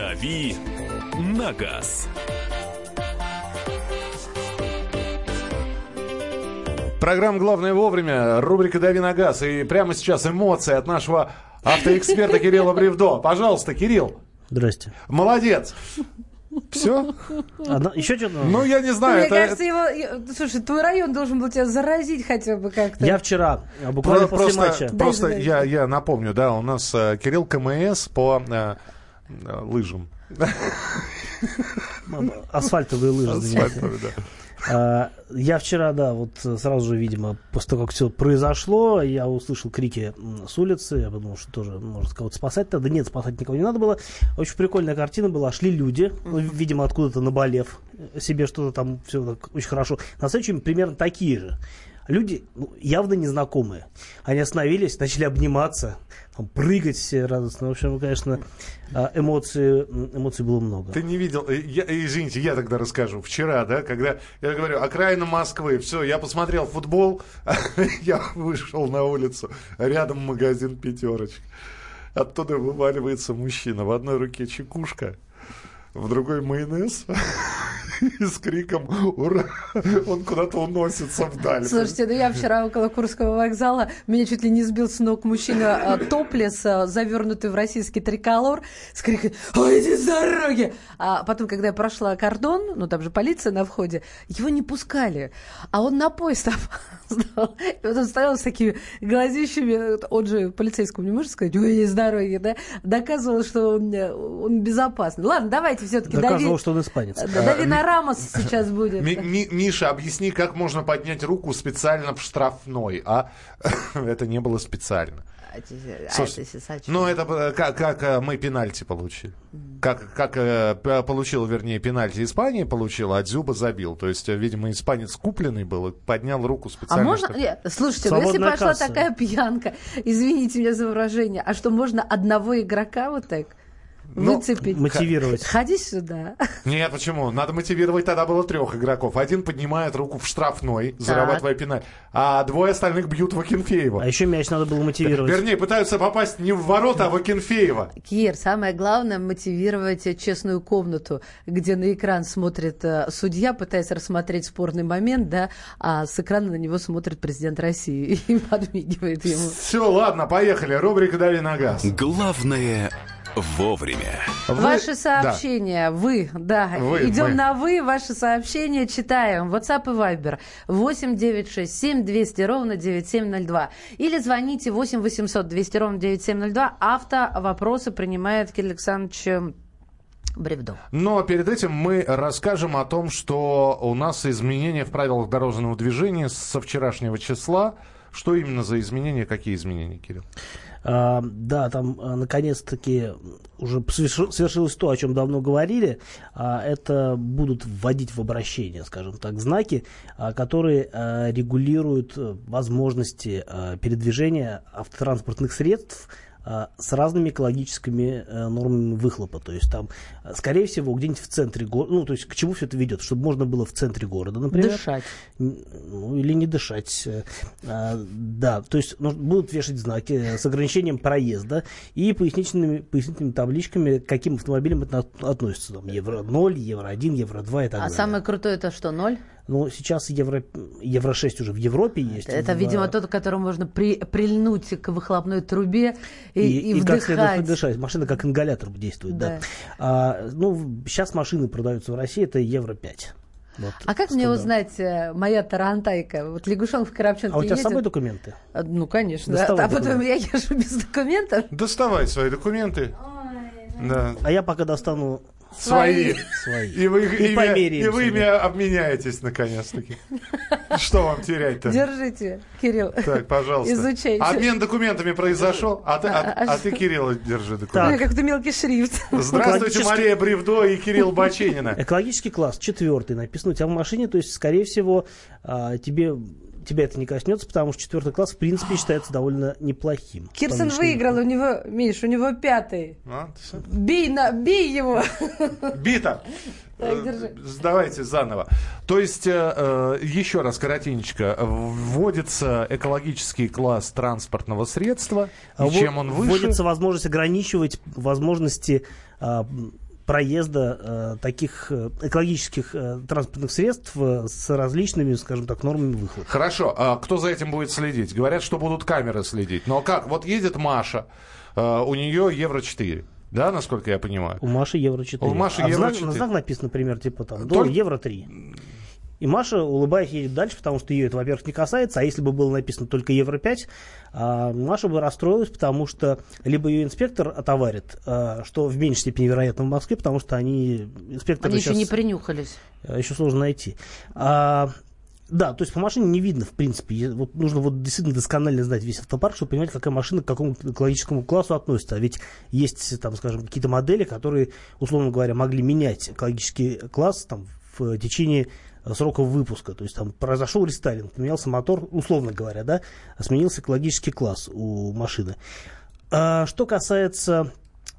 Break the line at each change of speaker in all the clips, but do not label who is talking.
«Дави на газ».
Программа «Главное вовремя», рубрика «Дави на газ». И прямо сейчас эмоции от нашего автоэксперта Кирилла Бревдо. Пожалуйста, Кирилл.
Здрасте.
Молодец. Все?
Одна, еще что-то?
Ну, я не знаю.
Мне
это-
кажется, его... Слушай, твой район должен был тебя заразить хотя бы как-то.
Я вчера, а, буквально
Про-
после
просто
матча,
просто
Да, да,
я, я напомню, да, у нас э, Кирилл КМС по э, лыжам.
асфальтовые лыжи.
Асфальтовые, да.
А, Я вчера, да, вот сразу же, видимо, после того, как все произошло, я услышал крики с улицы, я подумал, что тоже может кого-то спасать надо. Нет, спасать никого не надо было. Очень прикольная картина была. Шли люди, ну, видимо, откуда-то наболев э, себе что-то там все так очень хорошо. На следующем примерно такие же. Люди ну, явно незнакомые. Они остановились, начали обниматься, там, прыгать радостно. В общем, конечно, а, эмоций, м, эмоций было много.
Ты не видел, э, я, э, извините, я тогда расскажу. Вчера, да, когда я говорю, окраина Москвы, все, я посмотрел футбол, я вышел на улицу, рядом магазин «Пятерочка». Оттуда вываливается мужчина. В одной руке чекушка, в другой майонез. И с криком «Ура!» Он куда-то уносится вдаль.
Слушайте, ну я вчера около Курского вокзала, меня чуть ли не сбил с ног мужчина а, топлес, а, завернутый в российский триколор, с криком «Ой, иди с дороги!» А потом, когда я прошла кордон, ну там же полиция на входе, его не пускали, а он на поезд опоздал. И вот он стоял с такими глазищами, он же полицейскому не может сказать «Ой, иди с дороги!» да? Доказывал, что он, э, он безопасный. Ладно, давайте все-таки
Доказывал, что он испанец.
Дави на Рамос сейчас будет.
Ми- Ми- Миша, объясни, как можно поднять руку специально в штрафной, а это не было специально.
А а
Слушай. Ну, это э, как, как э, мы пенальти получили. Как, как э, получил, вернее, пенальти Испания получила, а Дзюба забил. То есть, э, видимо, испанец купленный был и поднял руку
А
специально.
можно...
чтобы-
Нет, слушайте, ну если
Свободная
пошла
касса.
такая пьянка, извините меня за выражение, а что, можно одного игрока вот так
Ну,
выцепить?
Мотивировать.
Ходи сюда.
Нет, почему? Надо мотивировать, тогда было трех игроков. Один поднимает руку в штрафной, зарабатывая пеналь, а двое остальных бьют Вакинфеева.
А еще мяч надо было мотивировать.
Вернее, пытаются попасть не в ворота, а в Акинфеева.
Кир, самое главное мотивировать честную комнату, где на экран смотрит э, судья, пытаясь рассмотреть спорный момент, да, а с экрана на него смотрит президент России и подмигивает ему.
Все, ладно, поехали. Рубрика «Дави на газ».
Главное вовремя.
Вы-
Ваши
Да.
сообщения, вы, да,
Вы,
идем
мы.
на вы, ваши сообщения читаем. WhatsApp и Viber 8 967 200 ровно 9702. Или звоните 8 800 200 ровно 9702. Авто вопросы принимает Кирилл Александрович э, Бревдо.
Но перед этим мы расскажем о том, что у нас изменения в правилах дорожного движения со вчерашнего числа. Что именно за изменения? Какие изменения, Кирилл?
А, да, там а, наконец-таки уже соверши- свершилось то, о чем давно говорили. А, это будут вводить в обращение, скажем так, знаки, которые регулируют э, возможности передвижения автотранспортных средств с разными экологическими э, нормами выхлопа. То есть там, э, скорее всего, где-нибудь в центре города, ну, то есть к чему все это ведет? Чтобы можно было в центре города, например.
Дышать.
Ну, или не дышать. э, а, да, то есть ну, будут вешать знаки э, с ограничением проезда и пояснительными, пояснительными табличками, к каким автомобилям это от- относится. Там, евро 0, евро 1, евро 2 и так
А
далее.
самое крутое это что, ноль?
Ну, сейчас евро, евро 6 уже в Европе есть.
Это,
в-
видимо, тот, к которому можно при- прильнуть к выхлопной трубе и,
и,
и
и как следует
вдыхать.
дышать. Машина как ингалятор действует, да.
Да.
А, ну, сейчас машины продаются в России, это евро 5. Вот,
А как мне узнать э, моя тарантайка? Вот лягушонок в коробчонке
А у тебя с
едет?
собой документы?
А, Ну, конечно.
Доставай
а потом
документы.
я езжу без документов.
Доставай свои документы. Да.
А я пока достану
Свои.
свои.
И вы,
И померяемся,
и вы ими обменяетесь, наконец-таки. Что вам терять-то?
Держите, Кирилл.
Так, пожалуйста.
Изучайте.
Обмен документами произошел, а ты, а-
А-
а ты Кирилла, держи документы.
меня как-то мелкий шрифт.
Здравствуйте,
Экологически-
Мария Бревдо и Кирилл Баченина.
Экологический класс, четвертый, написано у тебя в машине, то есть, скорее всего, а, тебе, тебя это не коснется, потому что четвертый класс, в принципе, считается довольно неплохим.
Кирсон выиграл, у него, Миш, у него пятый.
А.
Бей, на, бей его.
Бита. Э,
держи.
Давайте заново. То есть, э, э, еще раз коротенечко. Вводится экологический класс транспортного средства.
А
И
во-
чем он выше?
Вводится возможность ограничивать возможности а, проезда э, таких э, экологических э, транспортных средств э, с различными, скажем так, нормами выхлопа.
Хорошо, а кто за этим будет следить? Говорят, что будут камеры следить. Но как? Вот едет Маша, э, у нее Евро-4. Да, насколько я понимаю?
У Маши евро 4.
У Маши
а
евро
знак,
4.
на знак написано, например, типа там, до
Только-
евро 3. И Маша, улыбаясь, едет дальше, потому что ее это, во-первых, не касается, а если бы было написано только евро 5, а, Маша бы расстроилась, потому что либо ее инспектор отоварит, а, что в меньшей степени вероятно в Москве, потому что они, инспекторы
Они еще не принюхались.
э, еще сложно найти. А, да, то есть по машине не видно, в принципе. Вот нужно вот действительно досконально знать весь автопарк, чтобы понимать, какая машина к какому экологическому классу относится. А ведь есть, там, скажем, какие-то модели, которые, условно говоря, могли менять экологический класс там, в течение срока выпуска. То есть там произошел рестайлинг, поменялся мотор, условно говоря, да, сменился экологический класс у машины. А, что касается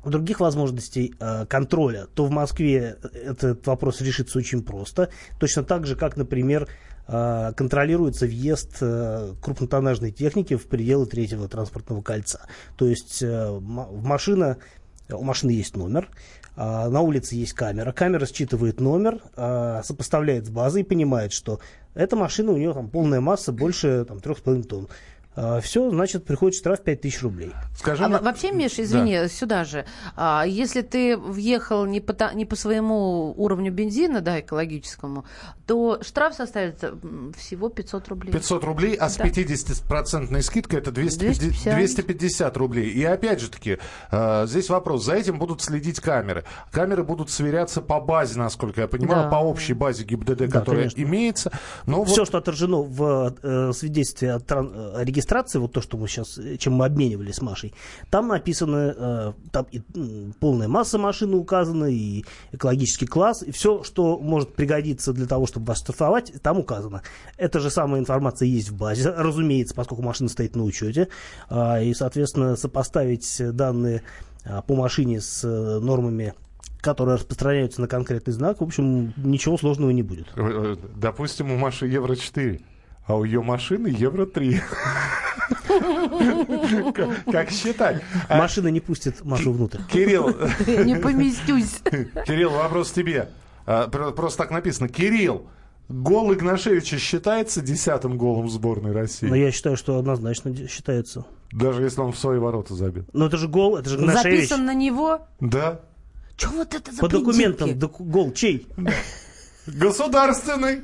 других возможностей э, контроля, то в Москве этот вопрос решится очень просто. Точно так же, как, например, э, контролируется въезд э, крупнотоннажной техники в пределы третьего транспортного кольца. То есть э, машина, у машины есть номер, на улице есть камера. Камера считывает номер, а, сопоставляет с базой и понимает, что эта машина, у нее там полная масса больше там, 3,5 тонн. Все, значит, приходит штраф 5000 рублей.
Скажи
А
мне-
во- вообще, Миш, извини, сюда же. А, если ты въехал не по, не по своему уровню бензина, да, экологическому, то штраф составит всего 500 рублей.
500 рублей, а с
Да.
50% скидкой это 250,
250.
250 рублей. И опять же таки, э, здесь вопрос, за этим будут следить камеры. Камеры будут сверяться по базе, насколько я понимаю,
Да.
по общей базе ГИБДД,
Да,
которая
конечно.
имеется. Но
Все,
вот
что отражено в э, свидетельстве о, тран- о регистрации, вот то, что мы сейчас, э, чем мы обменивались с Машей, там написано, э, там и, полная масса машины указана, и экологический класс, и все, что может пригодиться для того, чтобы вас штрафовать, там указано. Эта же самая информация есть в базе, разумеется, поскольку машина стоит на учете, а, и, соответственно, сопоставить данные а, по машине с э, нормами которые распространяются на конкретный знак, в общем, ничего сложного не будет.
Допустим, у Маши евро 4, а у ее машины евро 3. Как- считать? А,
Машина не пустит Машу внутрь.
Кирилл,
не поместюсь.
Кирилл, вопрос тебе. А, про- Просто так написано. Кирилл, гол Игнашевича считается десятым голом сборной России?
Но я считаю, что однозначно считается.
Даже если он в свои ворота забил.
Но это же гол, это же Гнашевич.
Записан на него.
Да.
Че вот это за
По документам гол чей?
Государственный.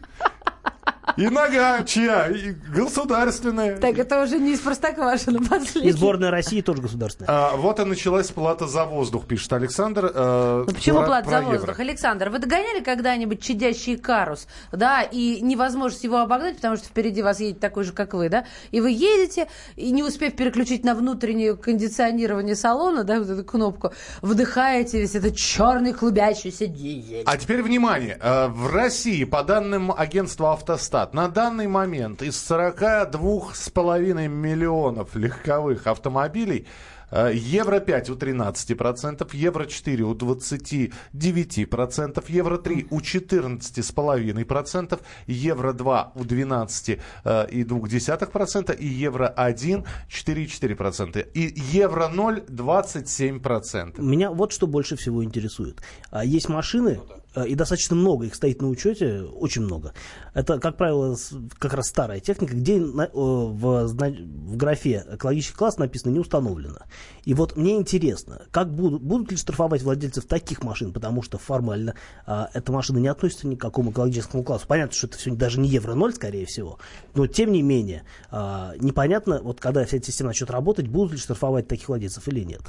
И нога чья? И государственная.
Так это уже не из Простоквашино последний.
И сборная России тоже государственная.
А, вот и началась плата за воздух, пишет Александр. э,
Ну почему
про-
плата
про
за
евро.
воздух? Александр, вы догоняли когда-нибудь чадящий карус, да, и невозможность его обогнать, потому что впереди вас едет такой же, как вы, да, и вы едете, и не успев переключить на внутреннее кондиционирование салона, да, вот эту кнопку, вдыхаете весь этот черный клубящийся дизель.
А теперь внимание. Э, В России, по данным агентства «Автостат», на данный момент из 42,5 миллионов легковых автомобилей э, Евро 5 у 13%, Евро 4 у 29%, Евро 3 у 14,5%, Евро 2 у 12,2% и Евро 1 4,4%. И Евро 0 27%.
Меня вот что больше всего интересует. А, Есть машины, а, и достаточно много, их стоит на учете, очень много. Это, как правило, как раз старая техника, где э, в, в графе экологический класс написано не установлено. И вот мне интересно, как будут, будут ли штрафовать владельцев таких машин, потому что формально а, эта машина не относится ни к какому экологическому классу. Понятно, что это все даже не евро-0, скорее всего, но тем не менее, а, непонятно, вот когда вся эта система начнет работать, будут ли штрафовать таких владельцев или нет.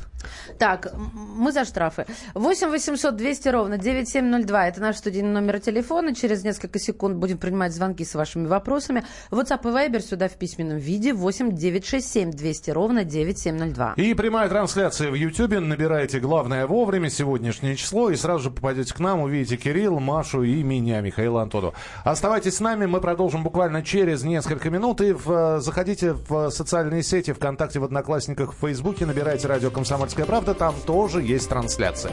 Так, мы за штрафы. 8 800 200 ровно 9702. Это наш студийный номер телефона. Через несколько секунд будем принимать звонки с вашими вопросами. WhatsApp и Viber сюда в письменном виде. 8 967 200 ровно 9702.
И прямая трансляция в Ютьюбе. Набирайте главное вовремя, сегодняшнее число, и сразу же попадете к нам, увидите Кирилл, Машу и меня, Михаила Антону. Оставайтесь с нами, мы продолжим буквально через несколько минут. И в, э, заходите в социальные сети, ВКонтакте, в Одноклассниках, в Фейсбуке, набирайте радио «Комсомольская правда», там тоже есть трансляция.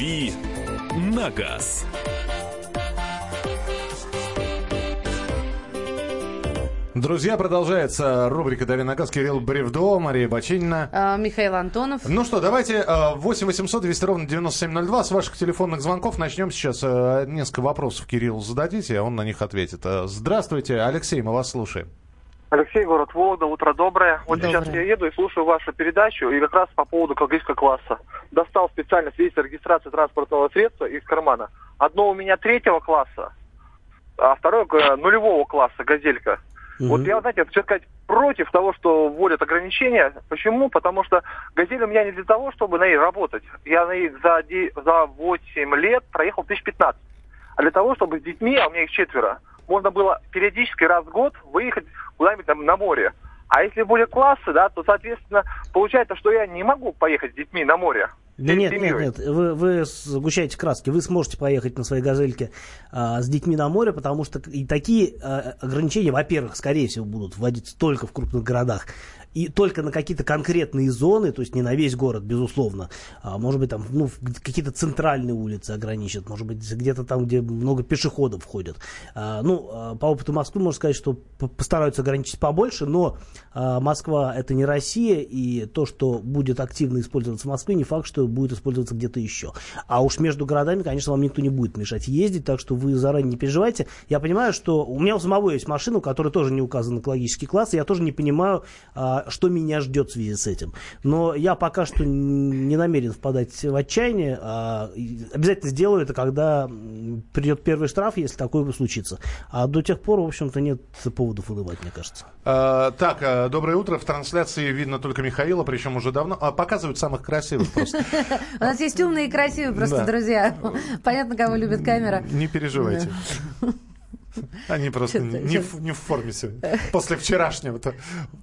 «Дави на газ».
Друзья, продолжается рубрика «Дави на газ». Кирилл Бревдо, Мария Бочинина.
А, Михаил Антонов.
Ну что, давайте э, 8 800 200 ровно 9702. С ваших телефонных звонков начнем сейчас. Э, Несколько вопросов Кириллу зададите, а он на них ответит. Э, Здравствуйте, Алексей, мы вас слушаем.
Алексей, город Вологда, утро доброе. Вот
Доброе.
сейчас я еду и слушаю вашу передачу, и как раз по поводу экологического класса. Достал специально свидетельство регистрации транспортного средства из кармана. Одно у меня третьего класса, а второе э, нулевого класса, газелька. Вот я, знаете, хочу сказать, против того, что вводят ограничения. Почему? Потому что газель у меня не для того, чтобы на ней работать. Я на ней за, за 8 лет проехал 1015. А для того, чтобы с детьми, а у меня их четверо, можно было периодически раз в год выехать куда-нибудь там на море. А если будет классы, да, то, соответственно, получается, что я не могу поехать с детьми на море.
Да нет, нет, нет, вы, вы сгущаете краски. Вы сможете поехать на своей газельке а, с детьми на море, потому что и такие а, ограничения, во-первых, скорее всего, будут вводиться только в крупных городах. И только на какие-то конкретные зоны, то есть не на весь город, безусловно. А, может быть, там ну, какие-то центральные улицы ограничат, может быть, где-то там, где много пешеходов ходят. А, ну, а, по опыту Москвы можно сказать, что постараются ограничить побольше, но а, Москва это не Россия, и то, что будет активно использоваться в Москве, не факт, что будет использоваться где-то еще. А уж между городами, конечно, вам никто не будет мешать ездить, так что вы заранее не переживайте. Я понимаю, что у меня у самого есть машина, у которой тоже не указан экологический класс, и я тоже не понимаю, а, что меня ждет в связи с этим. Но я пока что не намерен впадать в отчаяние. а, обязательно сделаю это, когда придет первый штраф, если такое случится. А до тех пор, в общем-то, нет поводов улыбать, мне кажется.
Э, так, э, доброе утро. В трансляции видно только Михаила, причем уже давно. А, показывают самых красивых просто.
У нас есть умные и красивые просто друзья. Понятно, кого любит камера.
Не переживайте. Они просто не, в, не в форме сегодня. После вчерашнего-то.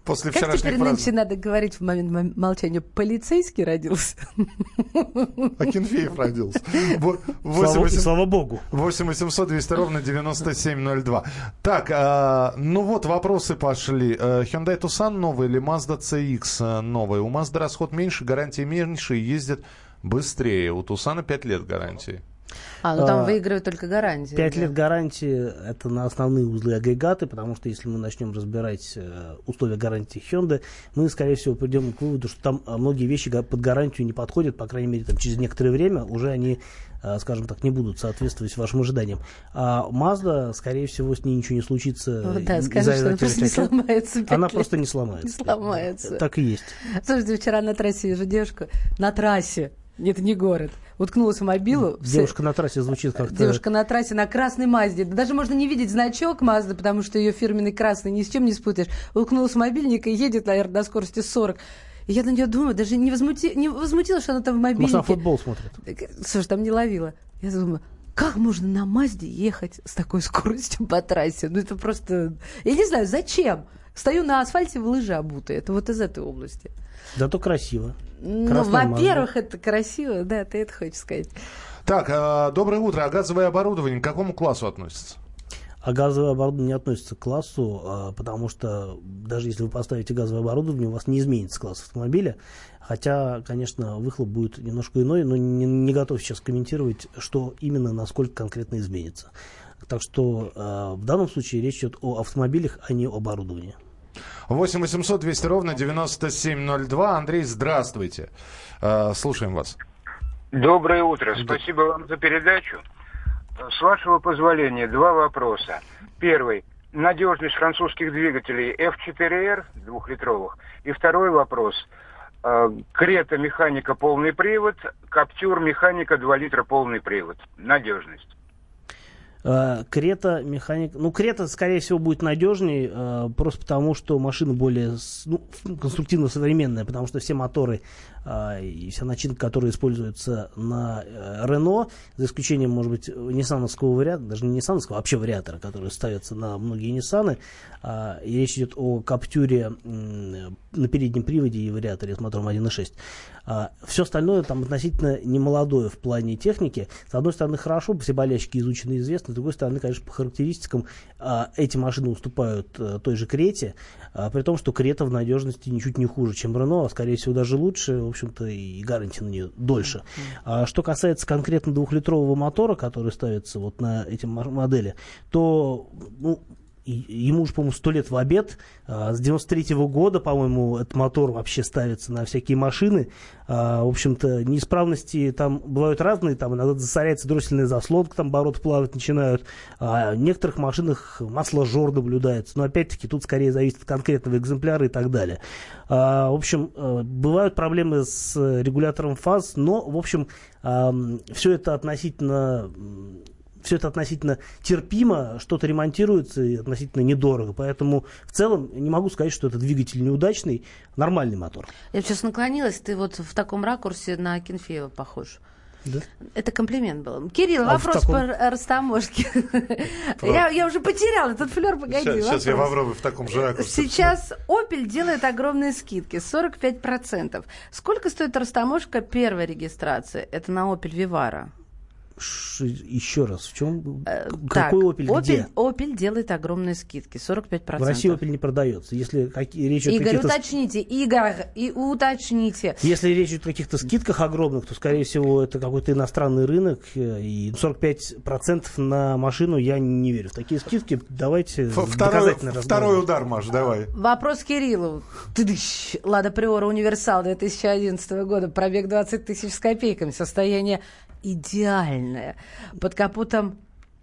После
Как
вчерашнего
теперь нынче надо говорить в момент молчания? Полицейский родился?
Акинфеев родился. Во-
Слава, богу.
8 800 200 ровно 9702. Так, а, ну вот вопросы пошли. Э, Hyundai Tucson новый или Mazda CX новый? У Mazda расход меньше, гарантии меньше и ездит быстрее. У Tucson 5 лет гарантии.
А, ну там
А,
выигрывает только гарантия.
Пять
да.
лет гарантии это на основные узлы агрегаты, потому что если мы начнем разбирать э, условия гарантии Hyundai, мы, скорее всего, придем к выводу, что там э, многие вещи под гарантию не подходят, по крайней мере, там, через некоторое время уже они, э, скажем так, не будут соответствовать вашим ожиданиям. А Mazda, скорее всего, с ней ничего не случится.
Вот, да, скажи, что она просто не сломается.
Она
лет.
просто не
Не
сломается.
сломается.
Так и есть.
Слушайте, вчера на трассе вижу девушку. На трассе. Это не город. Уткнулась в мобилу.
Девушка на трассе звучит как-то...
Девушка на трассе на красной Мазде. Да Даже можно не видеть значок Мазды, потому что ее фирменный красный ни с чем не спутаешь. Уткнулась в мобильник и едет, наверное, на скорости 40. И я на нее думаю, даже не, возмути... не возмутилась, что она там в
Может,
мобильнике.
она футбол смотрит.
Слушай, там не ловила. Я думаю, как можно на Мазде ехать с такой скоростью по трассе? Ну, это просто... Я не знаю, зачем? Стою на асфальте в лыжи обутые. Это вот из этой области.
Зато красиво.
Ну,
Красная
во-первых, это красиво, да, ты это хочешь сказать.
Так, а, доброе утро. А газовое оборудование к какому классу относится?
А газовое оборудование не относится к классу, а, потому что даже если вы поставите газовое оборудование, у вас не изменится класс автомобиля. Хотя, конечно, выхлоп будет немножко иной, но не, не готов сейчас комментировать, что именно, насколько конкретно изменится. Так что э, в данном случае речь идет о автомобилях, а не об оборудовании.
8 800 200 ровно 9702. Андрей, здравствуйте. Э, слушаем вас.
Доброе утро. Спасибо вам за передачу. С вашего позволения, два вопроса. Первый. Надежность французских двигателей F4R двухлитровых. И второй вопрос. Э, Крета механика полный привод, Каптюр механика 2 литра полный привод. Надежность.
Э, Крета механик, ну Крета скорее всего будет надежней, э, просто потому что машина более ну, конструктивно современная, потому что все моторы и вся начинка, которая используется на э, Рено, за исключением, может быть, ниссановского вариатора, даже не ниссановского, а вообще вариатора, который ставится на многие Ниссаны, а, и речь идет о Каптюре на переднем приводе и вариаторе с мотором 1.6. все остальное там относительно немолодое в плане техники. С одной стороны, хорошо, все болельщики изучены и известны, с другой стороны, конечно, по характеристикам а, эти машины уступают а, той же Крете, а, при том, что Крета в надежности ничуть не хуже, чем Рено, а скорее всего даже лучше, в общем-то, и гарантия на нее дольше. А что касается конкретно двухлитрового мотора, который ставится вот на эти мо- модели, то ну, ему уже, по-моему, сто лет в обед. А, С 93 года, по-моему, этот мотор вообще ставится на всякие машины. А, В общем-то, неисправности там бывают разные. Там иногда засоряется дроссельная заслонка, там обороты плавать начинают. А в некоторых машинах масло жор наблюдается. Но, опять-таки, тут скорее зависит от конкретного экземпляра и так далее. В общем, э, бывают проблемы с регулятором фаз, но, в общем, все это относительно все это относительно терпимо, что-то ремонтируется и относительно недорого. Поэтому в целом не могу сказать, что это двигатель неудачный, нормальный мотор.
Я сейчас наклонилась, ты вот в таком ракурсе на Кенфеева похож.
Да?
Это комплимент был. Кирилл,
А
вопрос
таком-
по р- растаможке. Я, я уже потеряла этот флер, погоди.
Сейчас, сейчас я попробую в таком же ракурсе.
Сейчас Opel делает огромные скидки, 45%. Сколько стоит растаможка первой регистрации? Это на Opel Vivaro.
Ш- еще раз, в чем?
Э,
Какой
так,
Opel, где?
Opel делает огромные скидки, 45%.
В России Opel не продается. Если какие, речь о
Игорь,
каких-то...
уточните, Игорь, и уточните.
Если речь идет о каких-то скидках огромных, то, скорее всего, это какой-то иностранный рынок. э, И 45% на машину я не верю. В такие скидки давайте
Ф- Второй,
доказательно
второй
разговаривать.
удар, Маш, давай.
Вопрос Кириллу. Тыдыщ. Лада Приора Универсал 2011 года. Пробег 20 тысяч с копейками. Состояние идеальное. Под капотом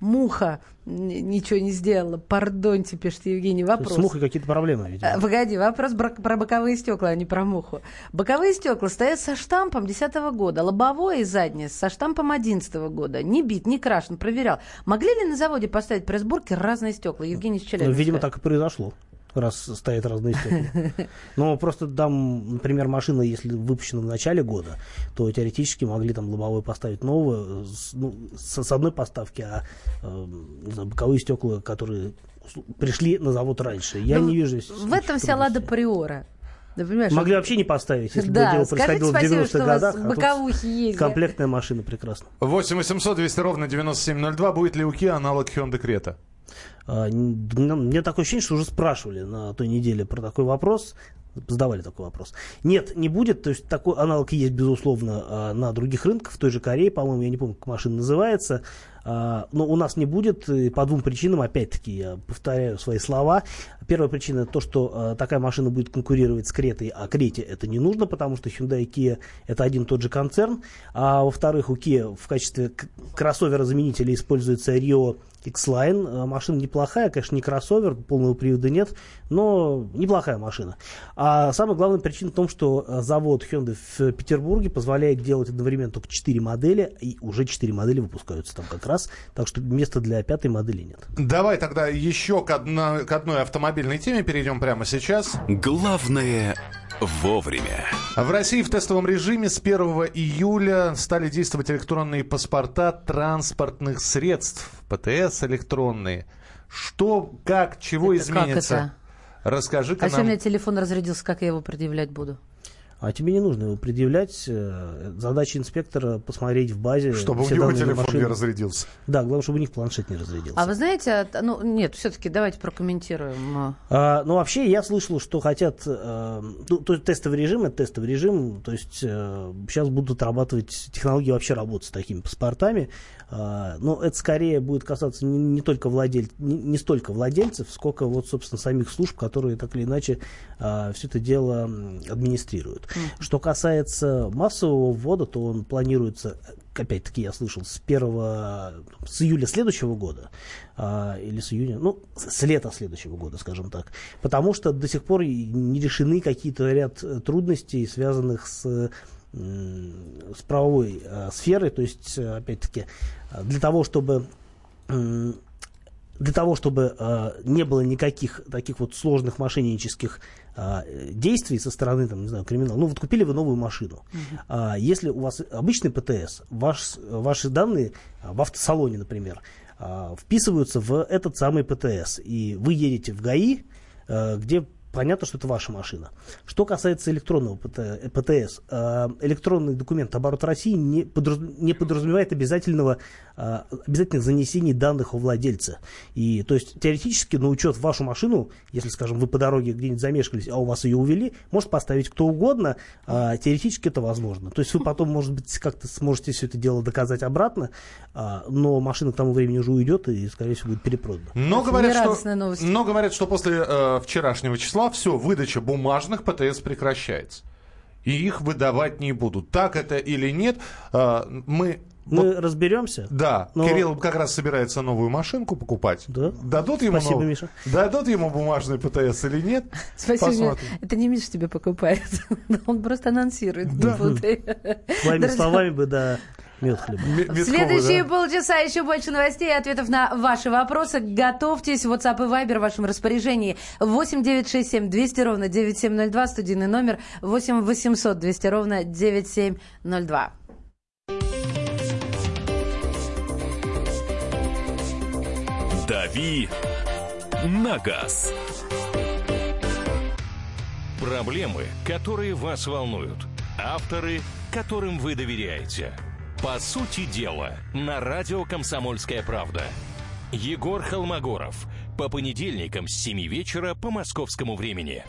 муха ничего не сделала. Пардоньте, пишет Евгений. Вопрос.
С мухой какие-то проблемы, видимо.
Э, Погоди, вопрос про боковые стекла, а не про муху. Боковые стекла стоят со штампом 2010 года, лобовое и заднее со штампом 2011 года. Не бит, не крашен, проверял. Могли ли на заводе поставить при сборке разные стекла? Евгений из
Ну. Видимо, так и произошло, раз стоят разные стекла. Но просто там, например, машина, если выпущена в начале года, то теоретически могли там лобовое поставить новое, с, ну, с, с одной поставки, а э, знаю, боковые стекла, которые пришли на завод раньше. Я
Ну,
не вижу
В этом вся Лада Приора. Ты понимаешь?
Могли вообще не поставить, если бы
да,
дело
скажите
происходило в
спасибо,
90-х
что у вас
годах. а
боковухи есть.
комплектная машина прекрасно.
8 800 200 ровно 9702. Будет ли у Kia аналог Hyundai Creta?
А, Мне такое ощущение, что уже спрашивали на той неделе про такой вопрос. Задавали такой вопрос. Нет, не будет. То есть такой аналог есть, безусловно, а, на других рынках. В той же Корее, по-моему, я не помню, как машина называется. А, Но у нас не будет по двум причинам. Опять-таки, я повторяю свои слова. Первая причина то, что такая машина будет конкурировать с Кретой, а Крете это не нужно, потому что Hyundai и Kia это один и тот же концерн. А во-вторых, у Kia в качестве кроссовера-заменителя используется Rio X-Line. Э, Машина неплохая, конечно, не кроссовер, полного привода нет, но неплохая машина. А самая главная причина в том, что э, завод Hyundai в Петербурге позволяет делать одновременно только 4 модели, и уже 4 модели выпускаются там как раз, так что места для пятой модели нет.
Давай тогда еще к, одно- к одной автомобильной теме перейдем прямо сейчас.
Главное вовремя.
В России в тестовом режиме с 1 июля стали действовать электронные паспорта транспортных средств, ПТС электронные. Что, как, чего
Это как
изменится?
это?
Расскажи-ка
А если у
нам.
меня телефон разрядился, как я его предъявлять буду?
А тебе не нужно его предъявлять. Э, Задача инспектора посмотреть в базе.
Чтобы у него телефон не
машине.
разрядился.
Да, главное, чтобы у них планшет не разрядился.
А вы знаете, от- ну нет, все-таки давайте прокомментируем.
А, ну, вообще, я слышал, что хотят... э, ну, то есть тестовый режим, это тестовый режим, то есть э, сейчас будут отрабатывать технологии вообще работать с такими паспортами. А, но это скорее будет касаться не, не только владель, не, не столько владельцев, сколько вот, собственно, самих служб, которые так или иначе все это дело администрируют. Что касается массового ввода, то он планируется опять-таки я слышал, с 1 с июля следующего года, а, или с июня, ну, с лета следующего года, скажем так. Потому что до сих пор не решены какие-то ряд э, трудностей, связанных с с правовой э, сферой, то есть, э, опять-таки, э, для того, чтобы для того, чтобы э, не было никаких таких вот сложных мошеннических э, действий со стороны, там, не знаю, криминала. Ну, вот купили вы новую машину. А если у вас обычный ПТС, ваш, ваши данные в автосалоне, например, а, вписываются в этот самый ПТС. И вы едете в ГАИ, э, где понятно, что это ваша машина. Что касается электронного ПТ- ПТС, э, электронный документ оборот России не, подраз- не подразумевает обязательного, э, обязательных занесений данных у владельца. И, то есть, теоретически на учет вашу машину, если, скажем, вы по дороге где-нибудь замешкались, а у вас ее увели, может поставить кто угодно, а, теоретически это возможно. То есть, вы потом, может быть, как-то сможете все это дело доказать обратно, а, но машина к тому времени уже уйдет и, скорее всего, будет перепродана.
Но говорят, что,
новость.
но говорят, что после э, вчерашнего числа все, выдача бумажных ПТС прекращается. И их выдавать не будут. Так это или нет, э, мы...
Мы
вот-
разберемся.
да,
но-
Кирилл как раз собирается новую машинку покупать.
Да.
Дадут ему
Спасибо,
новый-
Миша.
Дадут ему бумажный ПТС или нет?
Спасибо.
Посмотрим.
Это не Миша тебе покупает. Он просто анонсирует. Путай.
Своими словами бы, да, мед хлеба.
В следующие
да?
полчаса еще больше новостей и ответов на ваши вопросы. Готовьтесь. WhatsApp и Viber в вашем распоряжении. 8 967 200 ровно 9702. Студийный номер 8 800 200 ровно 9702.
«Дави на газ».
Проблемы, которые вас волнуют. Авторы, которым вы доверяете. По сути дела, на радио «Комсомольская правда». Егор Холмогоров. По понедельникам с 7 вечера по московскому времени.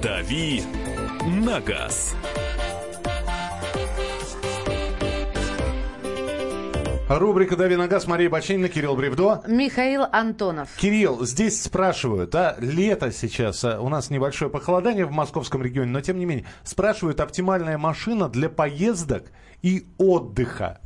«Дави на газ».
Рубрика «Дави на газ» Мария Бачинина, Кирилл Бревдо.
Михаил Антонов.
Кирилл, здесь спрашивают, а лето сейчас, а, у нас небольшое похолодание в московском регионе, но тем не менее, спрашивают, оптимальная машина для поездок и отдыха.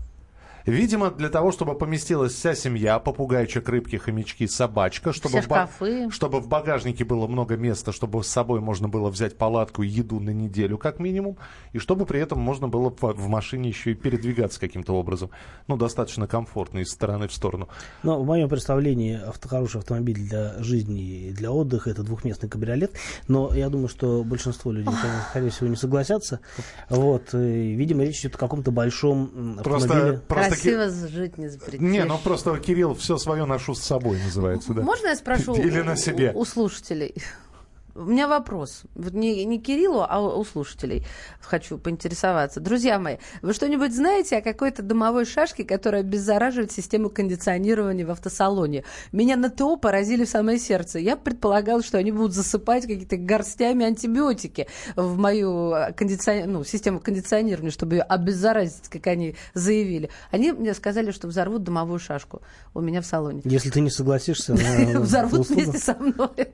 Видимо, для того, чтобы поместилась вся семья, попугайчик, рыбки, хомячки, собачка, чтобы,
Все
в ба- чтобы в багажнике было много места, чтобы с собой можно было взять палатку и еду на неделю как минимум, и чтобы при этом можно было в, в машине еще и передвигаться каким-то образом, ну, достаточно комфортно из стороны в сторону.
Но в моем представлении авто, хороший автомобиль для жизни и для отдыха это двухместный кабриолет. Но я думаю, что большинство людей, конечно, скорее всего, не согласятся. Вот, и, видимо, речь идет о каком-то большом
Просто,
автомобиле.
просто Ки-
Красиво жить не запретишь.
Не, ну просто Кирилл все свое ношу с собой называется, да.
Можно я спрошу
Или на себе.
У слушателей? У меня вопрос. Вот не, не Кириллу, а у, слушателей хочу поинтересоваться. Друзья мои, вы что-нибудь знаете о какой-то домовой шашке, которая обеззараживает систему кондиционирования в автосалоне? Меня на ТО поразили в самое сердце. Я предполагала, что они будут засыпать какие-то горстями антибиотики в мою э, кондицион... ну, систему кондиционирования, чтобы ее обеззаразить, как они заявили. Они мне сказали, что взорвут домовую шашку у меня в салоне.
Если ты не согласишься
Взорвут вместе со мной.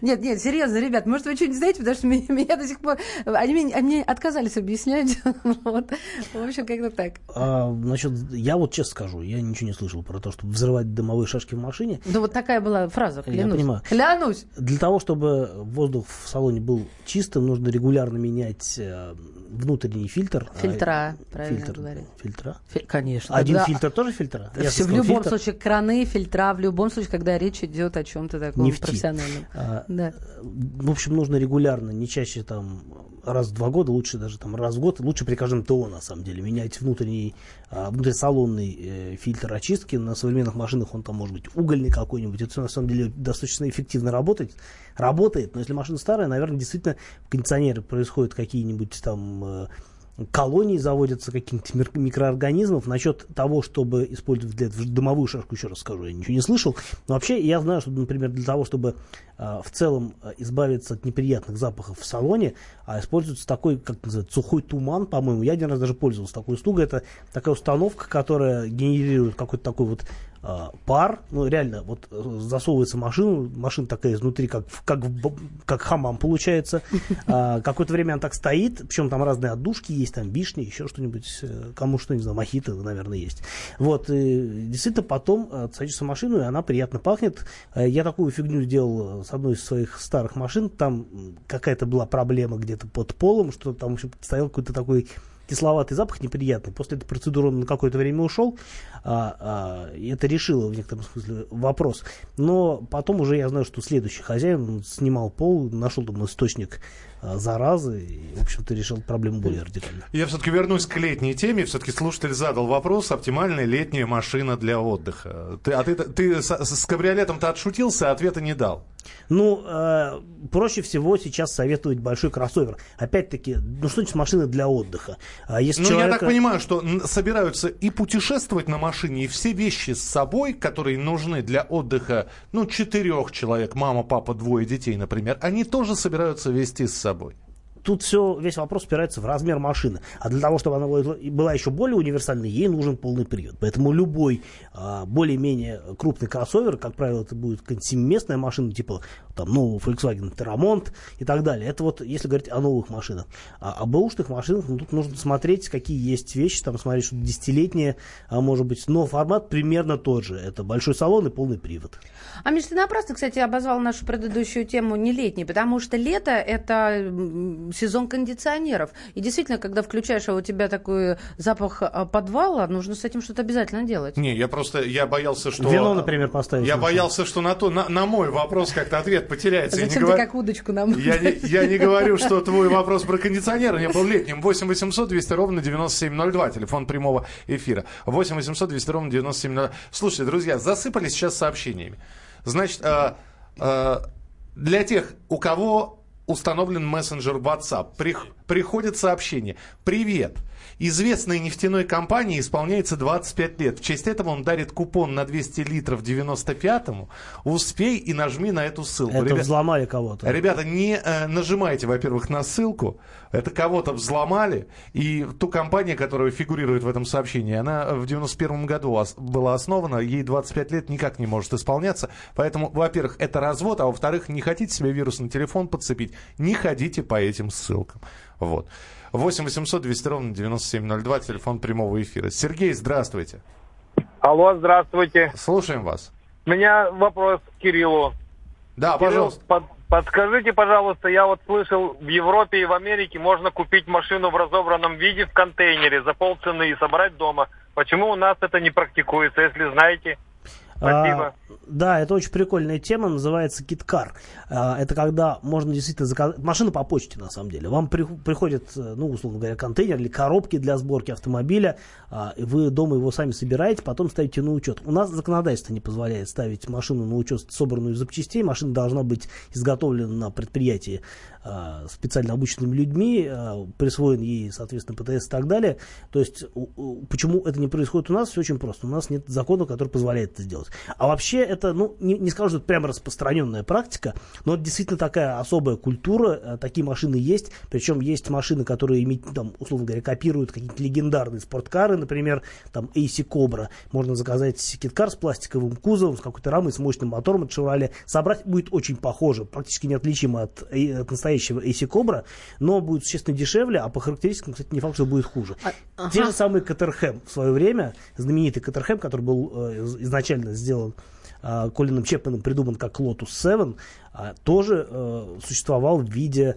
Нет, нет, серьезно, ребят, может, вы что-нибудь знаете, потому что меня, меня до сих пор... Они мне, они мне отказались объяснять. Вот. В общем, как-то так.
А, значит, я вот честно скажу, я ничего не слышал про то, чтобы взрывать дымовые шашки в машине.
Ну, вот такая была фраза,
Я
клянусь.
понимаю.
Клянусь.
Для того, чтобы воздух в салоне был чистым, нужно регулярно менять э, внутренний фильтр. А,
Фильтра, правильно
фильтр,
говорить.
Фильтра.
Фи- Конечно.
Один
Да.
фильтр тоже фильтра? Я
Все, в любом
фильтр.
случае, краны, фильтра, в любом случае, когда речь идет о чем-то таком
Нефти.
профессиональном.
А,
Да.
В общем, нужно регулярно, не чаще там раз в два года, лучше даже там раз в год, лучше при каждом ТО на самом деле, менять внутренний, а, внутрисалонный э, фильтр очистки. На современных машинах он там может быть угольный какой-нибудь. Это всё на самом деле достаточно эффективно работает. Работает, но если машина старая, наверное, действительно в кондиционере происходят какие-нибудь там э, колонии заводятся мир- микроорганизмов. Насчет того, чтобы использовать для дымовую шашку, еще раз скажу, я ничего не слышал. Но вообще я знаю, что, например, для того, чтобы а, в целом а, избавиться от неприятных запахов в салоне, а используется такой, как называется, сухой туман, по-моему. Я один раз даже пользовался такой услугой. Это такая установка, которая генерирует какой-то такой вот пар, ну реально, вот э, засовывается машину, машина такая изнутри, как, как, как хамам получается. А, Какое-то время она так стоит, причем там разные отдушки есть, там вишни, еще что-нибудь, э, кому что, не знаю, мохито, наверное, есть. Вот, и действительно, потом э, садишься в машину, и она приятно пахнет. Э, Я такую фигню сделал э, с одной из своих старых машин, там какая-то была проблема где-то под полом, что там, в общем, стоял какой-то такой кисловатый запах неприятный. После этой процедуры он на какое-то время ушел. а, а, и это решило в некотором смысле вопрос. Но потом уже я знаю, что следующий хозяин снимал пол, нашел там источник заразы и, в общем-то, решил проблему более радикально.
Я все-таки вернусь к летней теме. Все-таки слушатель задал вопрос. Оптимальная летняя машина для отдыха. Ты, а ты, ты с, с кабриолетом-то отшутился, а ответа не дал.
Ну, э, проще всего сейчас советовать большой кроссовер. Опять-таки, ну что значит машина для отдыха? А если
Ну, я
человека-
так понимаю, что собираются и путешествовать на машине, и все вещи с собой, которые нужны для отдыха, ну, четырех человек, мама, папа, двое детей, например, они тоже собираются вести с собой. тобой.
Тут все, весь вопрос упирается в размер машины. А для того, чтобы она была, еще более универсальной, ей нужен полный привод. Поэтому любой а, более-менее крупный кроссовер, как правило, это будет семиместная машина, типа там нового Volkswagen Terramont и так далее. Это вот если говорить о новых машинах. А о бэушных машинах, ну, тут нужно смотреть, какие есть вещи, там смотреть, что десятилетние, а может быть, но формат примерно тот же. Это большой салон и полный привод.
А Миш, ты напрасно, кстати, обозвал нашу предыдущую тему не летней, потому что лето – это сезон кондиционеров. И действительно, когда включаешь, а у тебя такой запах а, подвала, нужно с этим что-то обязательно делать.
Не, я просто, я боялся, что...
Вино, например, поставить.
Я
машину.
боялся, что на, то, на, на мой вопрос как-то ответ потеряется. Я не
Зачем ты
говорю-
как удочку нам?
Я не, я не говорю, что твой вопрос про кондиционер не был летним. 8 800 200 ровно 9702, телефон прямого эфира. 8 800 200 ровно 9702. Слушайте, друзья, засыпали сейчас сообщениями. Значит, э, э, для тех, у кого установлен мессенджер WhatsApp, прих- приходит сообщение. Привет. Известной нефтяной компании исполняется 25 лет. В честь этого он дарит купон на 200 литров 95-му. Успей и нажми на эту ссылку.
Это
Ребят-
взломали кого-то.
Ребята, не э, нажимайте, во-первых, на ссылку. Это кого-то взломали. И ту компанию, которая фигурирует в этом сообщении, она в 91 году была основана. Ей 25 лет никак не может исполняться. Поэтому, во-первых, это развод. А во-вторых, не хотите себе вирус на телефон подцепить, не ходите по этим ссылкам. Вот. 8 800 200 ровно 9702, телефон прямого эфира. Сергей, здравствуйте.
Алло, здравствуйте.
Слушаем вас.
У меня вопрос к Кириллу.
Да,
Кирилл,
пожалуйста.
под- подскажите, пожалуйста, я вот слышал, в Европе и в Америке можно купить машину в разобранном виде в контейнере за полцены и собрать дома. Почему у нас это не практикуется, если знаете? Спасибо.
А, да, это очень прикольная тема, называется киткар. А, это когда можно действительно заказать... Машина по почте, на самом деле. Вам при- приходит, э, ну, условно говоря, контейнер или коробки для сборки автомобиля, а, и вы дома его сами собираете, потом ставите на учет. У нас законодательство не позволяет ставить машину на учет, собранную из запчастей. Машина должна быть изготовлена на предприятии специально обученными людьми, а, присвоен ей, соответственно, ПТС и так далее. То есть, почему это не происходит у нас, все очень просто. У нас нет закона, который позволяет это сделать. А вообще, это, ну, не, не скажу, что это прямо распространенная практика, но это действительно такая особая культура. э, Такие машины есть. Причем есть машины, которые, там, условно говоря, копируют какие-то легендарные спорткары, например, там, AC Cobra. Можно заказать киткар с пластиковым кузовом, с какой-то рамой, с мощным мотором от Chevrolet. Собрать будет очень похоже, практически неотличимо от, э, от настоящего AC Cobra, но будет существенно дешевле, а по характеристикам, кстати, не факт, что будет хуже.
А,
Те
ага.
же самые Катерхэм в свое время, знаменитый Катерхэм, который был э, из- изначально сделан э, Колином Чепменом, придуман как Lotus 7, а, тоже э, существовал в виде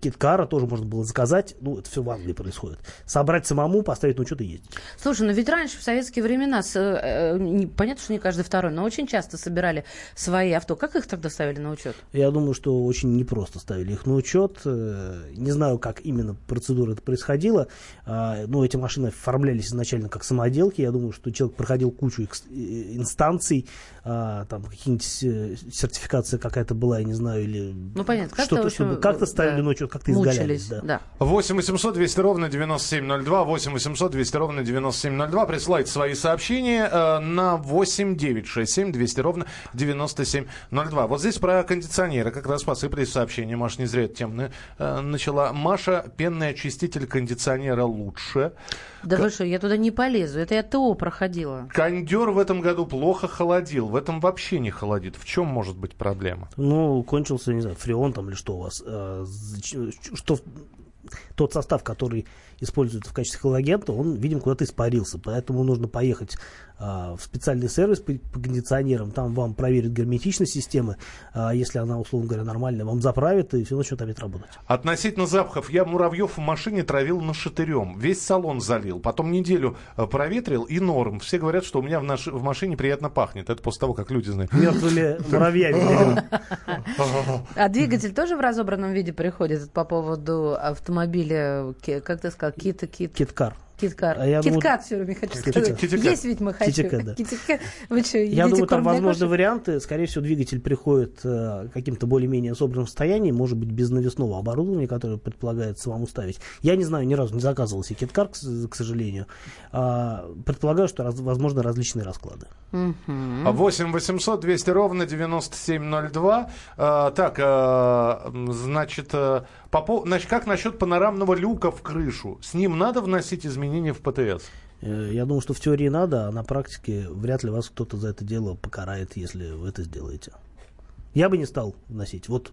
киткара, тоже можно было заказать. Ну, это все в Англии происходит. Собрать самому, поставить на учет и ездить.
Слушай, ну ведь раньше, в советские времена, с, э, э, не- понятно, что не каждый второй, но очень часто собирали свои авто. Как их тогда ставили на учет?
Я думаю, что очень непросто ставили их на учет. Э, Не знаю, как именно процедура это происходила. А, Но эти машины оформлялись изначально как самоделки. Я думаю, что человек проходил кучу э, инстанций. а, Там какие-нибудь сертификация какая-то была, я не знаю, или
Ну, понятно, как-то,
что-то, чтобы как-то ставили
да,
на учет, как-то изгалялись. Да.
да.
8 800 200 ровно 9702, 8 800 200 ровно 9702. Присылайте свои сообщения э, на 8 967 200 ровно 9702. Вот здесь про кондиционеры как раз посыпались сообщения. Маша не зря эту тему э, начала. Маша, пенный очиститель кондиционера лучше.
Да вы что, я туда не полезу. Это я ТО проходила.
Кондер в этом году плохо холодил. В этом вообще не холодит. В чем может быть проблема?
Ну, кончился, не знаю, фреон там или что у вас. э, зач- Что тот состав, который используется в качестве халогента, он, видимо, куда-то испарился. Поэтому нужно поехать а, в специальный сервис по, по кондиционерам. Там вам проверят герметичность системы. А если она, условно говоря, нормальная, вам заправят и все начнет опять работать.
Относительно запахов, я муравьев в машине травил нашатырем. Весь салон залил. Потом неделю э, проветрил и норм. Все говорят, что у меня в, наш- в машине приятно пахнет. Это после того, как люди знают.
Мертвыми муравьями.
А двигатель тоже в разобранном виде приходит по поводу автомобиля, как ты сказал, кита, кит,
Киткар.
Киткар.
А я думаю-
Киткат все время хочу сказать.
Китикат.
Есть ведь мы хочу.
Китикат, да.
Китикат. Вы что,
Я думаю, там возможны
кошек?
варианты. Скорее всего, двигатель приходит э, каким-то более-менее собранном состоянии, может быть, без навесного оборудования, которое предполагается самому ставить. Я не знаю, ни разу не заказывал себе киткар, к, к сожалению. А, предполагаю, что раз- возможны различные расклады.
Мгм.
8 800 200 ровно 9702. А, так, а, значит, а, по значит, как насчет панорамного люка в крышу? С ним надо вносить изменения в ПТС?
Э, Я думаю, что в теории надо, а на практике вряд ли вас кто-то за это дело покарает, если вы это сделаете. Я бы не стал вносить. Вот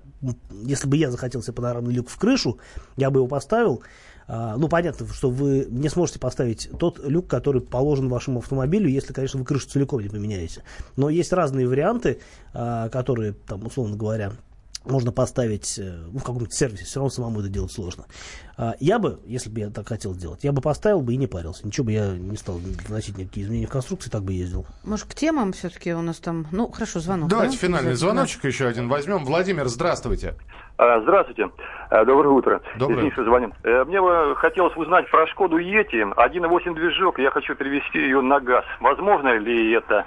если бы я захотел себе панорамный люк в крышу, я бы его поставил. А, ну, понятно, что вы не сможете поставить тот люк, который положен вашему автомобилю, если, конечно, вы крышу целиком не поменяете. Но есть разные варианты, а, которые, там, условно говоря, можно поставить э, ну, в каком-то сервисе, все равно самому это делать сложно. А, Я бы, если бы я так хотел сделать, я бы поставил бы и не парился. Ничего бы я не стал вносить никакие изменения в конструкции, так бы ездил.
Может, к темам все-таки у нас там... Ну, хорошо, звонок.
Давайте
да?
финальный звоночек еще один возьмем. Владимир, здравствуйте.
А, Здравствуйте. А, Доброе утро.
Доброе.
Извините, что звоню. Э, Мне бы хотелось узнать про Шкоду Ети. 1.8 движок, я хочу перевести ее на газ. Возможно ли это?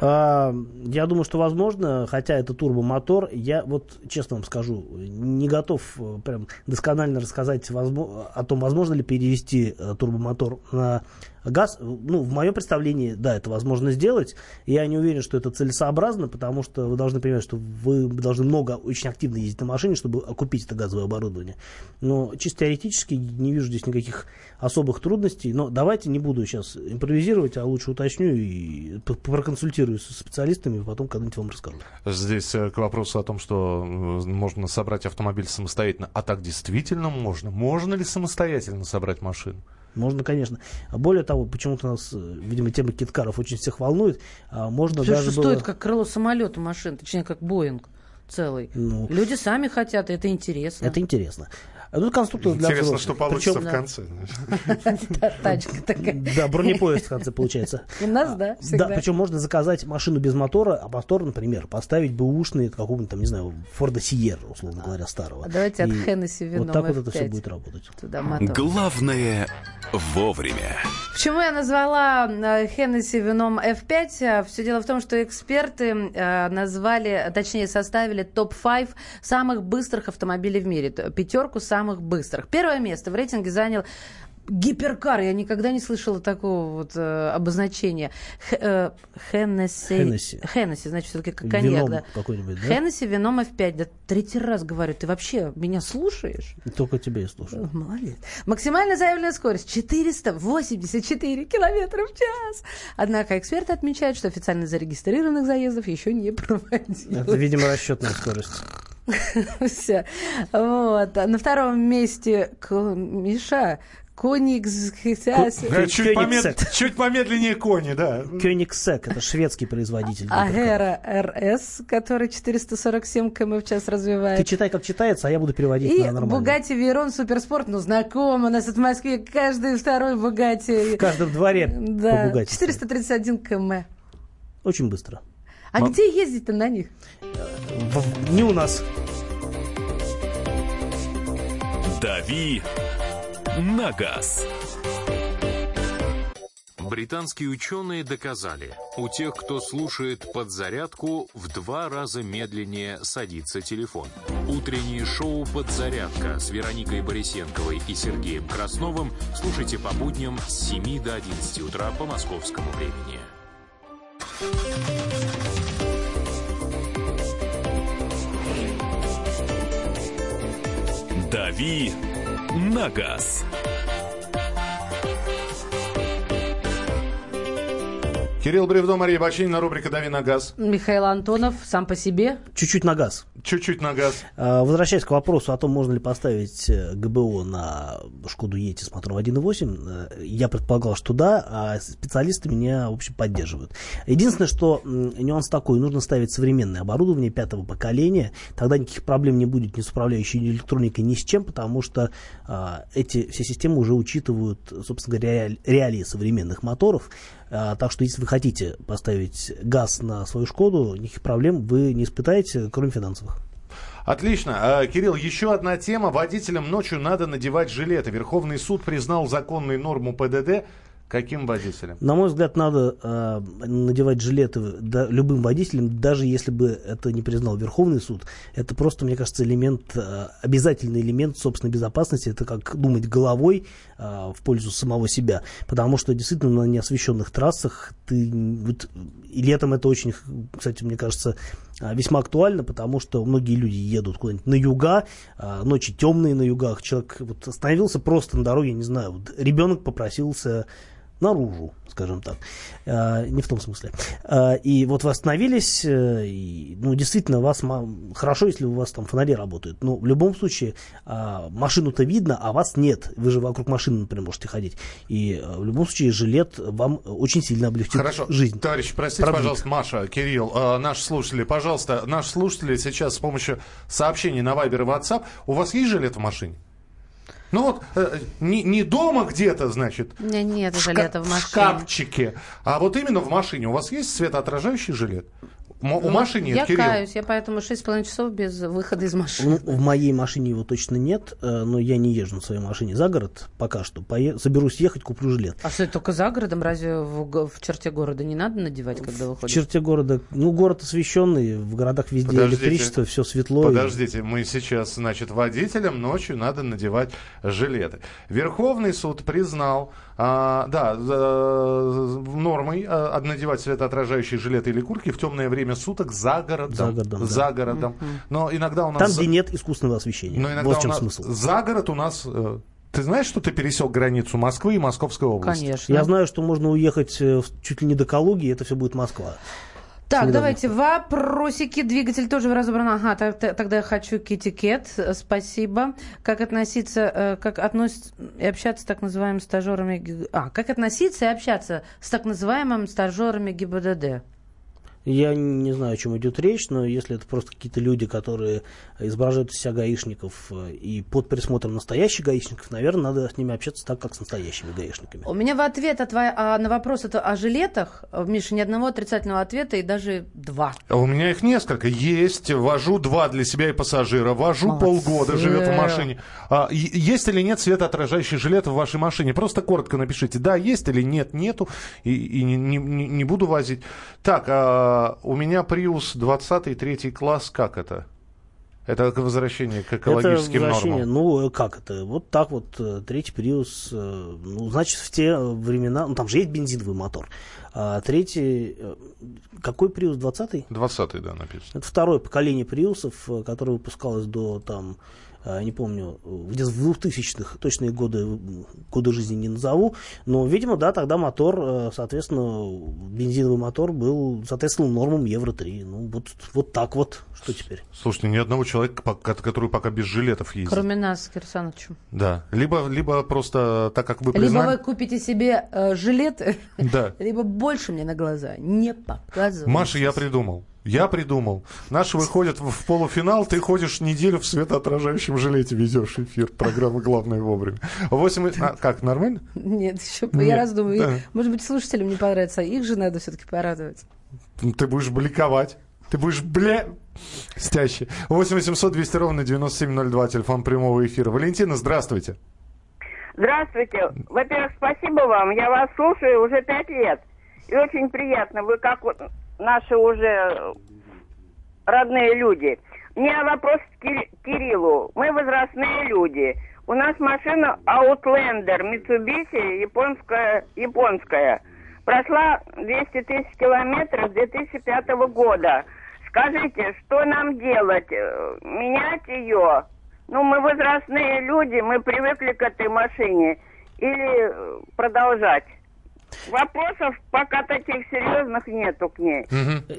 Я думаю, что возможно, хотя это турбомотор, я вот честно вам скажу, не готов э, прям досконально рассказать о том, возможно ли перевести э, турбомотор на газ. Ну, в моем представлении, да, это возможно сделать. Я не уверен, что это целесообразно, потому что вы должны понимать, что вы должны много, очень активно ездить на машине, чтобы окупить это газовое оборудование. Но чисто теоретически не вижу здесь никаких особых трудностей. Но давайте не буду сейчас импровизировать, а лучше уточню и проконсультируюсь со специалистами, и потом когда-нибудь вам расскажу.
Здесь э, к вопросу о том, что можно собрать автомобиль самостоятельно. А так действительно можно? Можно ли самостоятельно собрать машину?
Можно, конечно. Более того, почему-то нас, э, видимо, тема киткаров очень всех волнует. А Можно
Всё,
даже
что
было...
стоит как крыло самолета машин, точнее, как Боинг целый.
Ну.
Люди сами хотят, и это интересно.
Это интересно. Ну, конструктор для
Интересно,
взрослых.
что получится
Причем,
в конце.
Та- Тачка такая.
Да, бронепоезд в конце получается.
У нас, да, всегда.
Да, причем можно заказать машину без мотора, а мотор, например, поставить бэушный от какого-нибудь там, не знаю, Форда Сиерра, условно говоря, старого.
А давайте от Хеннесси вином
Вот так вот это
F5.
все будет работать.
Главное вовремя.
Почему я назвала э, Хеннесси вином F5? Все дело в том, что эксперты э, назвали, точнее составили топ-5 самых быстрых автомобилей в мире. Пятерку самых быстрых. Первое место в рейтинге занял Гиперкар, я никогда не слышала такого вот э, обозначения. Х- э, Хеннесси.
Хеннесси.
Хеннесси, значит, все-таки коньяк,
Вином
да.
какой-нибудь, да?
Хеннесси вином F5. Да третий раз говорю, ты вообще меня слушаешь?
Только тебя я слушаю.
Молодец. Максимально заявленная скорость 484 километра в час. Однако эксперты отмечают, что официально зарегистрированных заездов еще не
Это,
проводилось.
видимо, расчетная скорость.
Всё. Вот. А На втором месте Миша Кониксхитяс.
Э, Чуть, помед- чуть помедленнее кони, да.
Кёнигсек, это шведский производитель.
Агера РС, который 447 км в час
Ты
развивает.
читай, как читается, а я буду переводить
И
на нормально.
Бугати Вейрон Суперспорт, ну знаком, у нас в Москве каждый второй Бугати.
В каждом дворе
Да,
по Бугатти.
431 км.
Очень быстро.
А где ездить-то на них?
В- Не у нас.
«Дави на газ».
Британские ученые доказали, у тех, кто слушает подзарядку, в два раза медленнее садится телефон. Утреннее шоу «Подзарядка» с Вероникой Борисенковой и Сергеем Красновым слушайте по будням с 7 до 11 утра по московскому времени.
«Дави на газ».
Кирилл Бревдо, Мария Бачинина, рубрика «Дави на газ».
Михаил Антонов сам по себе.
Чуть-чуть на газ.
Чуть-чуть на газ.
А, Возвращаясь к вопросу о том, можно ли поставить э, ГБО на Шкоду Ети с мотором 1.8, э, я предполагал, что да, а специалисты меня, в общем, поддерживают. Единственное, что нюанс такой, нужно ставить современное оборудование пятого поколения, тогда никаких проблем не будет ни с управляющей электроникой, ни с чем, потому что а, эти все системы уже учитывают, собственно говоря, реалии современных моторов, А, так что если вы хотите поставить газ на свою Шкоду, никаких проблем вы не испытаете, кроме финансовых.
Отлично. А, Кирилл, еще одна тема. Водителям ночью надо надевать жилеты. Верховный суд признал законной норму ПДД. Каким водителям?
На мой взгляд, надо э, надевать жилеты да, любым водителям, даже если бы это не признал Верховный суд. Это просто, мне кажется, элемент, э, обязательный элемент собственной безопасности. Это как думать головой э, в пользу самого себя. Потому что действительно на неосвещенных трассах ты... Вот, и летом это очень, кстати, мне кажется, э, весьма актуально, потому что многие люди едут куда-нибудь на юга, э, ночи темные на югах. Человек вот остановился просто на дороге, не знаю, вот ребенок попросился наружу, скажем так. Э, не в том смысле. Э, и вот вы остановились, э, и, ну, действительно, вас хорошо, если у вас там фонари работают. Но в любом случае, э, машину-то видно, а вас нет. Вы же вокруг машины, например, можете ходить. И э, в любом случае, жилет вам очень сильно облегчит
Хорошо.
жизнь.
Товарищ, простите,
Продвиг.
пожалуйста, Маша, Кирилл, э, наши слушатели, пожалуйста, наши слушатели сейчас с помощью сообщений на Вайбер и WhatsApp, у вас есть жилет в машине? Ну вот, э, не, не дома где-то, значит,
меня нет
в,
в
в
машине.
шкафчике, а вот именно в машине. У вас есть светоотражающий жилет? М- у
Ну,
Маши нет,
Я
Кирилл.
каюсь, я поэтому 6,5 часов без выхода из машины.
Ну, в моей машине его точно нет, э, но я не езжу на своей машине за город пока что. Пое- Соберусь ехать, куплю жилет.
А что, только за городом? Разве в, в черте города не надо надевать, когда
В
выходишь?
черте города, ну, город освещенный, в городах везде
Подождите.
электричество, все светло. и-
Подождите, мы сейчас, значит, водителям ночью надо надевать жилеты. Верховный суд признал, а, да, нормой а, надевать светоотражающие жилеты или куртки в темное время суток за городом.
За городом, да.
За городом. Но иногда у нас...
Там, где нет искусственного освещения.
Но иногда
вот в
у
чем
нас
смысл.
за город у нас... э, Ты знаешь, что ты пересек границу Москвы и Московской области?
Конечно.
Я знаю, что можно уехать э, в- чуть ли не до Калуги, и это все будет Москва.
Так, давайте вопросики. Двигатель тоже разобран. Ага, та- та- тогда я хочу китикет. Э, Спасибо. Как относиться, э, как относиться и общаться с так называемыми стажерами... А, как относиться и общаться с так называемыми стажерами ГИБДД?
Я не знаю, о чем идет речь, но если это просто какие-то люди, которые изображают из себя гаишников э, и под присмотром настоящих гаишников, наверное, надо с ними общаться так, как с настоящими гаишниками.
У меня в ответ от твоя- а, на вопрос это о жилетах, Миша, ни одного отрицательного ответа и даже два.
А У меня их несколько. Есть, вожу два для себя и пассажира, вожу
Молодцы.
полгода, живет в машине. А, есть или нет светоотражающий жилет в вашей машине? Просто коротко напишите, да, есть или нет, нету, и, и не, не- не- не буду возить. Так, а, у меня Prius 20 третий класс, как это? Это возвращение к экологическим
это возвращение,
нормам.
ну, э, как это? Вот так вот, э, третий Приус, э, ну, значит, в те времена, ну, там же есть бензиновый мотор. А третий, какой Приус, 20-й?
20 да, написано.
Это второе поколение приусов, которое выпускалось до там, не помню, э, где-то в 2000-х, точные годы, э, годы жизни не назову, но, видимо, да, тогда мотор, э, соответственно, бензиновый мотор был, соответственно, нормам Евро-3. Ну, вот, вот так вот, что теперь?
Слушайте, ни одного человека, который пока без жилетов ездит.
Кроме нас с Кирсановичем.
Да. Либо, либо просто так, как вы
Либо
признали...
вы купите себе э, жилеты,
Да.
либо больше мне на глаза не показывайте.
Маша, я придумал. Я придумал. Наши выходят в, полуфинал, ты ходишь неделю в светоотражающем жилете, ведешь эфир программы «Главное вовремя». Восемь... и- А, как, нормально?
Нет, еще
Нет,
я раздумываю.
да.
Может быть, слушателям не понравится, а их же надо все-таки порадовать.
Ты будешь бликовать. Ты будешь бля... Стяще. 8 800 200 ровно 9702, телефон прямого эфира. Валентина, здравствуйте.
Здравствуйте. Во-первых, спасибо вам. Я вас слушаю уже пять лет. И очень приятно. Вы как вот наши уже родные люди. У меня вопрос к Кири- Кириллу. Мы возрастные люди. У нас машина Outlander Mitsubishi японская, японская. Прошла 200 тысяч километров с 2005 года. Скажите, что нам делать? Э, Менять ее? Ну, мы возрастные люди, мы привыкли к этой машине. Или э, продолжать? Вопросов пока таких серьезных нету к ней.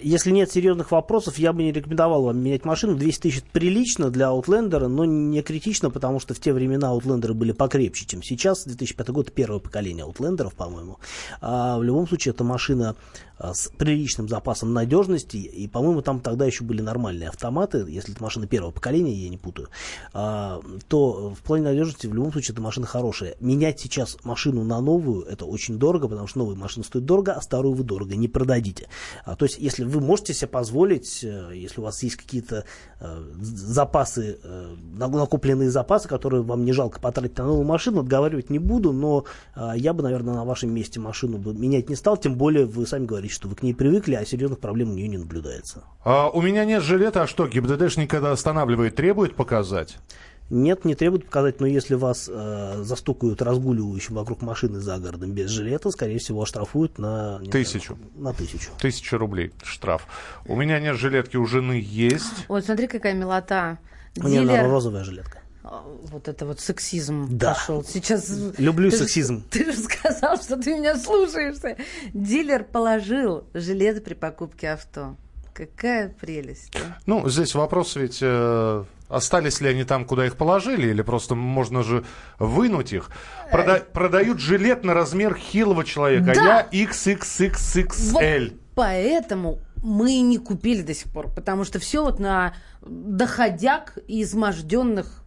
Если нет серьезных вопросов, я бы не рекомендовал вам менять машину. 200 тысяч прилично для Outlander, но не критично, потому что в те времена Outlander были покрепче, чем сейчас. 2005 год первое поколение Outlander, по-моему. А в любом случае, это машина с приличным запасом надежности, и, по-моему, там тогда еще были нормальные автоматы, если это машина первого поколения, я не путаю, а, то в плане надежности в любом случае эта машина хорошая. Менять сейчас машину на новую, это очень дорого, потому что новая машина стоит дорого, а старую вы дорого не продадите. А, то есть, если вы можете себе позволить, э, если у вас есть какие-то э, запасы, э, накопленные запасы, которые вам не жалко потратить на новую машину, отговаривать не буду, но э, я бы, наверное, на вашем месте машину бы менять не стал, тем более вы сами говорите, что вы к ней привыкли, а серьезных проблем у нее не наблюдается.
А, у меня нет жилета, а что, ГИБДДшник, когда останавливает, требует показать?
Нет, не требует показать, но если вас э, застукают разгуливающим вокруг машины за городом без жилета, скорее всего, оштрафуют на...
Тысячу.
знаю, на тысячу.
Тысяча рублей штраф. У меня нет жилетки, у жены есть.
Вот смотри, какая милота.
У нее
Дилер-
розовая жилетка.
А, Вот это вот сексизм
Да.
пошел. Сейчас
Люблю
Ты же-
сексизм.
Ты же сказал, что ты меня слушаешься. Дилер положил жилет при покупке авто. Какая прелесть. а.
Ну, здесь вопрос ведь, э, остались ли они там, куда их положили, или просто можно же вынуть их. Прода- продают жилет на размер хилого человека,
Да.
а я XXXXL.
Вот поэтому мы и не купили до сих пор, потому что все вот на доходяг и изможденных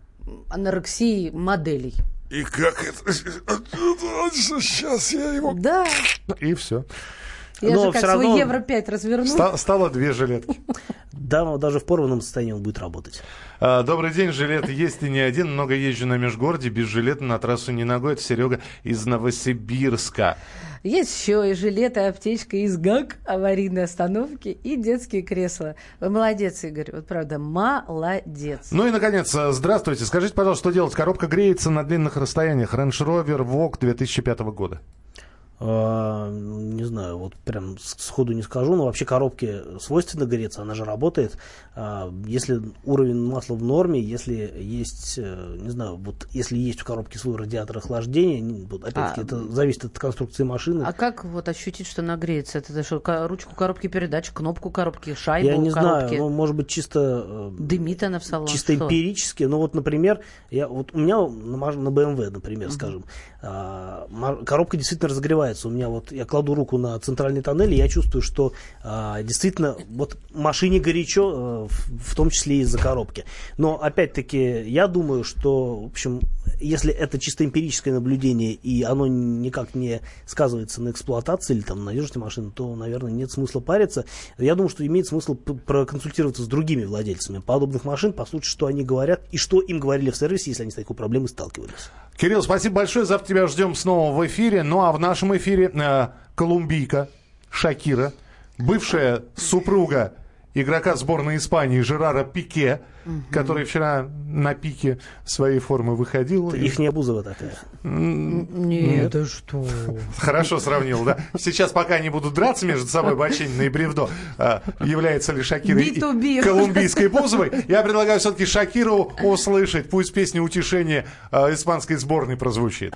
анорексией моделей.
И как это... Сейчас я его...
Да,
И все.
Я
Но
же как свой
равно
Евро 5 разверну.
стало две жилетки.
Да, даже в порванном состоянии он будет работать.
А, Добрый день, жилет есть и не один. Много езжу на межгороде, без жилета на трассу не ногой. Это Серега из Новосибирска.
Есть еще и жилет, и аптечка из ГАК, аварийной остановки, и детские кресла. Вы молодец, Игорь, вот правда, молодец.
Ну и, наконец, здравствуйте. Скажите, пожалуйста, что делать? Коробка греется на длинных расстояниях. Range Rover Vogue 2005 года.
А, не знаю, вот прям сходу не скажу, но вообще коробке свойственно греться, она же работает. А, Если уровень масла в норме, если есть, э, не знаю, вот если есть в коробке свой радиатор охлаждения, вот опять-таки
А,
это зависит от конструкции машины.
А как вот ощутить, что нагреется? Это что, ручку коробки передач, кнопку коробки, шайбу
Я не
коробки?
знаю, ну, может быть, чисто э,
Дымит она в салоне?
чисто
Что?
эмпирически. Ну вот, например, я, вот у меня на, BMW, например, скажем, а, ма- коробка действительно разогревается. У меня вот я кладу руку на центральный тоннель, и я чувствую, что а, действительно вот машине горячо, э, в, в том числе из-за коробки. Но опять-таки я думаю, что, в общем, если это чисто эмпирическое наблюдение и оно никак не сказывается на эксплуатации или там на надежности машины, то, наверное, нет смысла париться. Я думаю, что имеет смысл проконсультироваться с другими владельцами подобных машин, послушать, что они говорят и что им говорили в сервисе, если они с такой проблемой сталкивались.
Кирилл, спасибо большое. Завтра тебя ждем снова в эфире. Ну а в нашем эфире э, колумбийка Шакира, бывшая супруга игрока сборной Испании Жерара Пике, который вчера на пике своей формы выходил.
Их не Бузова такая.
Нет, да что?
Хорошо сравнил, да? Сейчас пока они будут драться между собой, Бачинина и Бревдо, а, является ли Шакира и-
B2B.
колумбийской Бузовой, я предлагаю все-таки Шакиру услышать. Пусть песня утешения а, испанской сборной прозвучит.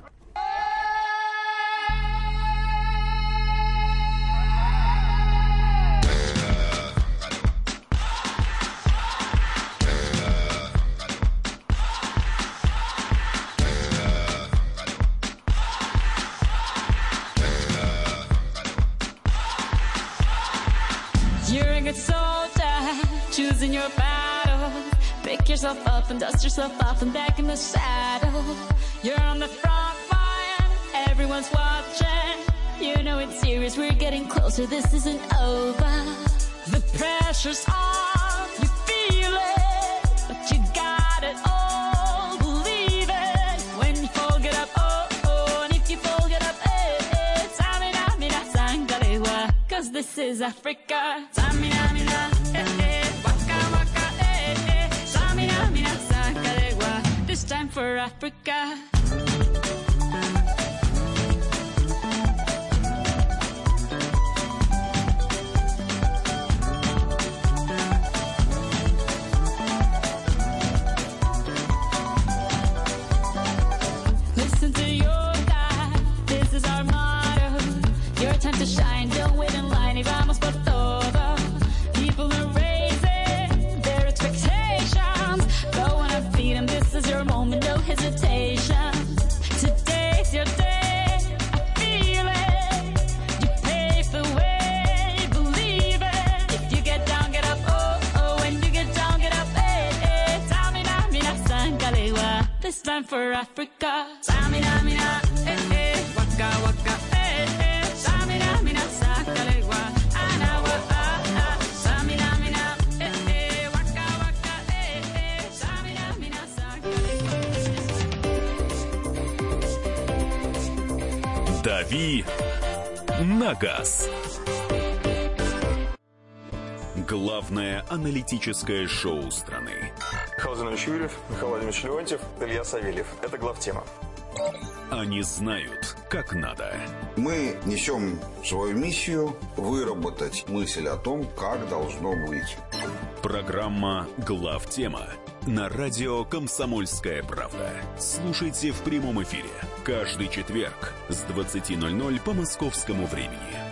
На газ». Главное аналитическое шоу страны.
Михаил Зинович Юрьев, Михаил Владимирович Леонтьев, Илья Савельев. Это главтема.
Они знают, как надо.
Мы несем свою миссию выработать мысль о том, как должно быть.
Программа «Главтема» на радио «Комсомольская правда». Слушайте в прямом эфире каждый четверг с 20.00 по московскому времени.